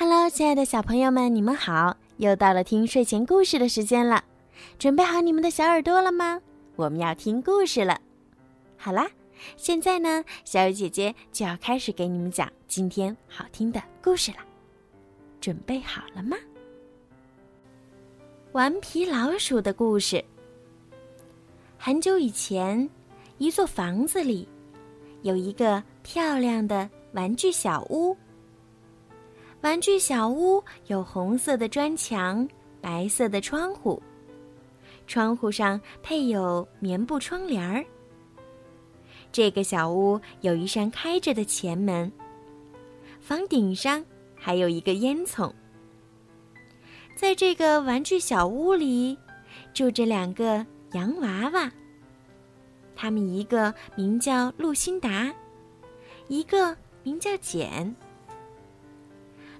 Hello，亲爱的小朋友们，你们好！又到了听睡前故事的时间了，准备好你们的小耳朵了吗？我们要听故事了。好啦，现在呢，小雨姐姐就要开始给你们讲今天好听的故事了。准备好了吗？顽皮老鼠的故事。很久以前，一座房子里有一个漂亮的玩具小屋。玩具小屋有红色的砖墙、白色的窗户，窗户上配有棉布窗帘儿。这个小屋有一扇开着的前门，房顶上还有一个烟囱。在这个玩具小屋里，住着两个洋娃娃，他们一个名叫露辛达，一个名叫简。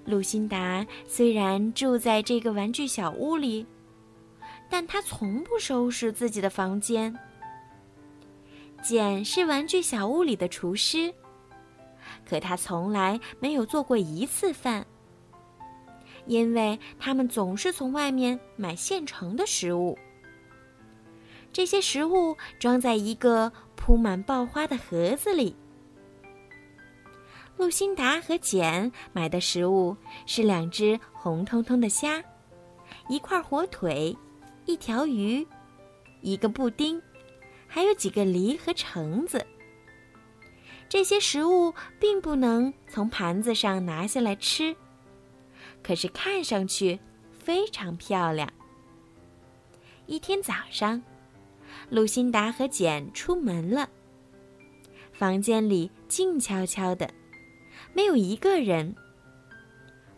露辛达虽然住在这个玩具小屋里，但他从不收拾自己的房间。简是玩具小屋里的厨师，可他从来没有做过一次饭，因为他们总是从外面买现成的食物。这些食物装在一个铺满爆花的盒子里。露辛达和简买的食物是两只红彤彤的虾，一块火腿，一条鱼，一个布丁，还有几个梨和橙子。这些食物并不能从盘子上拿下来吃，可是看上去非常漂亮。一天早上，露辛达和简出门了，房间里静悄悄的。没有一个人。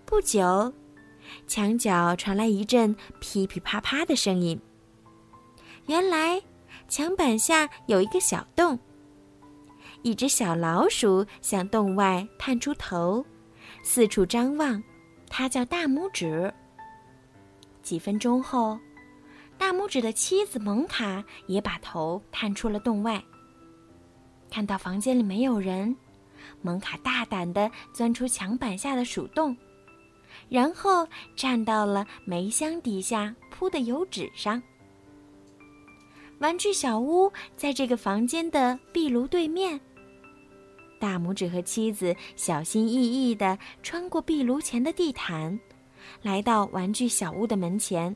不久，墙角传来一阵噼噼啪啪的声音。原来，墙板下有一个小洞。一只小老鼠向洞外探出头，四处张望。它叫大拇指。几分钟后，大拇指的妻子蒙卡也把头探出了洞外。看到房间里没有人。蒙卡大胆地钻出墙板下的鼠洞，然后站到了煤箱底下铺的油纸上。玩具小屋在这个房间的壁炉对面。大拇指和妻子小心翼翼地穿过壁炉前的地毯，来到玩具小屋的门前。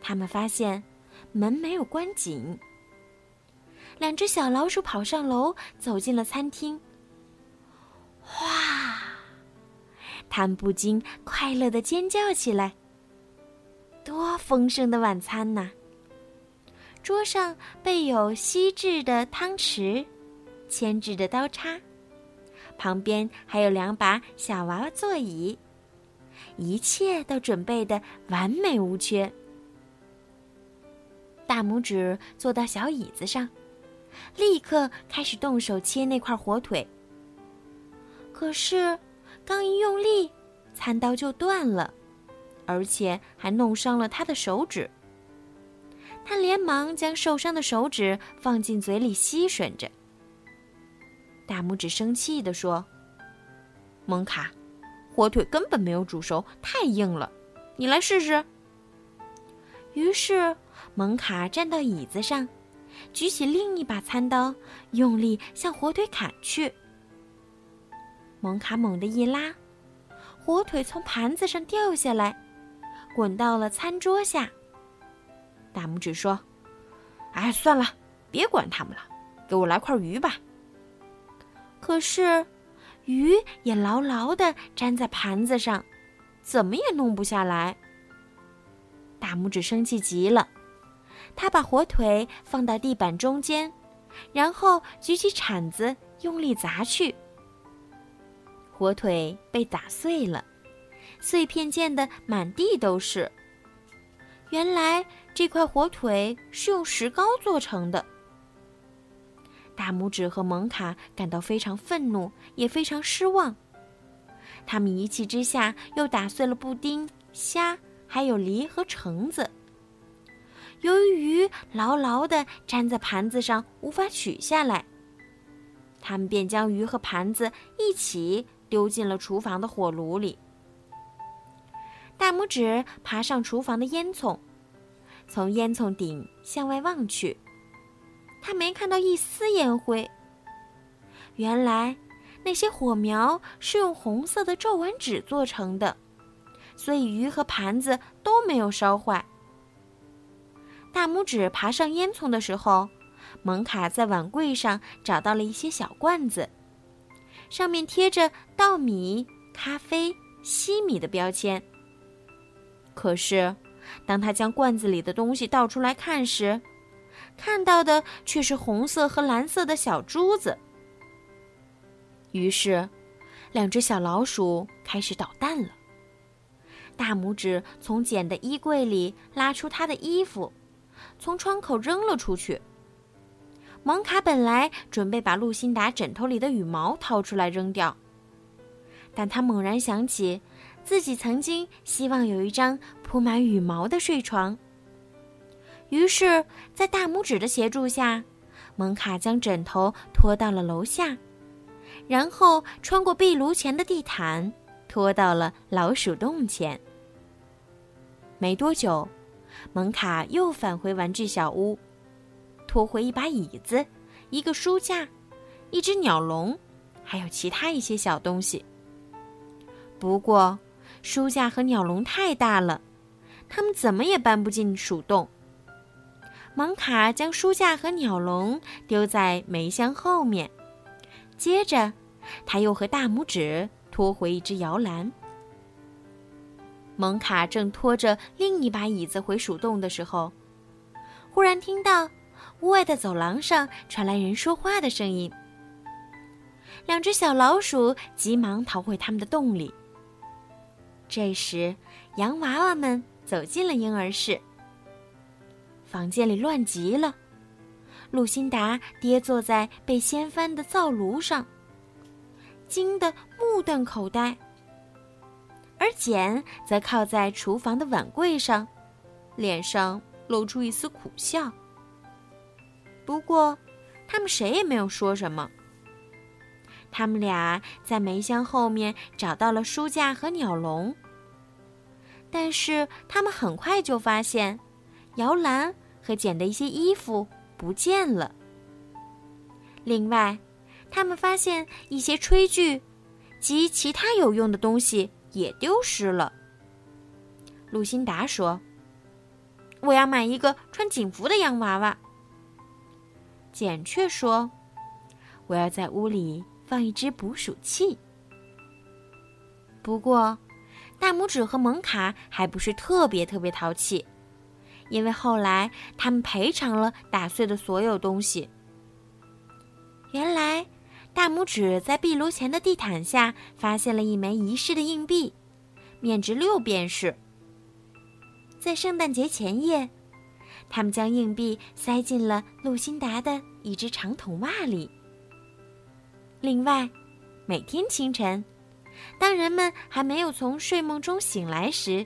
他们发现门没有关紧。两只小老鼠跑上楼，走进了餐厅。他们不禁快乐的尖叫起来。多丰盛的晚餐呐！桌上备有锡制的汤匙、铅制的刀叉，旁边还有两把小娃娃座椅，一切都准备的完美无缺。大拇指坐到小椅子上，立刻开始动手切那块火腿。可是，刚一用力，餐刀就断了，而且还弄伤了他的手指。他连忙将受伤的手指放进嘴里吸吮着。大拇指生气地说：“蒙卡，火腿根本没有煮熟，太硬了，你来试试。”于是，蒙卡站到椅子上，举起另一把餐刀，用力向火腿砍去。蒙卡猛地一拉，火腿从盘子上掉下来，滚到了餐桌下。大拇指说：“哎，算了，别管他们了，给我来块鱼吧。”可是，鱼也牢牢的粘在盘子上，怎么也弄不下来。大拇指生气极了，他把火腿放到地板中间，然后举起铲子用力砸去。火腿被打碎了，碎片溅得满地都是。原来这块火腿是用石膏做成的。大拇指和蒙卡感到非常愤怒，也非常失望。他们一气之下又打碎了布丁、虾，还有梨和橙子。由于鱼牢牢地粘在盘子上，无法取下来，他们便将鱼和盘子一起。丢进了厨房的火炉里，大拇指爬上厨房的烟囱，从烟囱顶向外望去，他没看到一丝烟灰。原来，那些火苗是用红色的皱纹纸做成的，所以鱼和盘子都没有烧坏。大拇指爬上烟囱的时候，蒙卡在碗柜上找到了一些小罐子，上面贴着稻米、咖啡、西米的标签。可是，当他将罐子里的东西倒出来看时，看到的却是红色和蓝色的小珠子。于是，两只小老鼠开始捣蛋了。大拇指从简的衣柜里拉出他的衣服，从窗口扔了出去。蒙卡本来准备把露辛达枕头里的羽毛掏出来扔掉，但他猛然想起，自己曾经希望有一张铺满羽毛的睡床。于是，在大拇指的协助下，蒙卡将枕头拖到了楼下。然后穿过壁炉前的地毯，拖到了老鼠洞前。没多久，蒙卡又返回玩具小屋，拖回一把椅子、一个书架、一只鸟笼，还有其他一些小东西。不过，书架和鸟笼太大了，他们怎么也搬不进鼠洞。蒙卡将书架和鸟笼丢在煤箱后面。接着，他又和大拇指拖回一只摇篮。蒙卡正拖着另一把椅子回鼠洞的时候，忽然听到屋外的走廊上传来人说话的声音。两只小老鼠急忙逃回他们的洞里。这时，洋娃娃们走进了婴儿室。房间里乱极了。露辛达跌坐在被掀翻的灶炉上，惊得目瞪口呆。而简则靠在厨房的碗柜上，脸上露出一丝苦笑。不过，他们谁也没有说什么。他们俩在煤箱后面找到了书架和鸟笼，但是他们很快就发现，摇篮和捡的一些衣服。不见了。另外，他们发现一些炊具及其他有用的东西也丢失了。露辛达说：“我要买一个穿警服的洋娃娃。”简却说：“我要在屋里放一只捕鼠器。”不过，大拇指和蒙卡还不是特别特别淘气。因为后来他们赔偿了打碎的所有东西。原来，大拇指在壁炉前的地毯下发现了一枚遗失的硬币，面值六便士。在圣诞节前夜，他们将硬币塞进了露辛达的一只长筒袜里。另外，每天清晨，当人们还没有从睡梦中醒来时，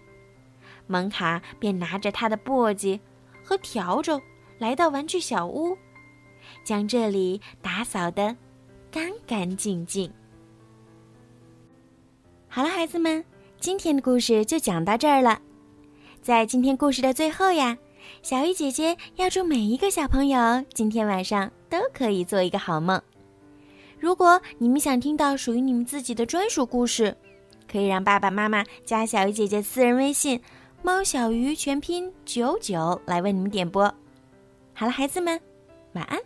蒙卡便拿着他的簸箕和笤帚来到玩具小屋，将这里打扫得干干净净。好了，孩子们，今天的故事就讲到这儿了。在今天故事的最后呀，小鱼姐姐要祝每一个小朋友今天晚上都可以做一个好梦。如果你们想听到属于你们自己的专属故事，可以让爸爸妈妈加小鱼姐姐私人微信。猫小鱼全拼九九来为你们点播，好了，孩子们，晚安。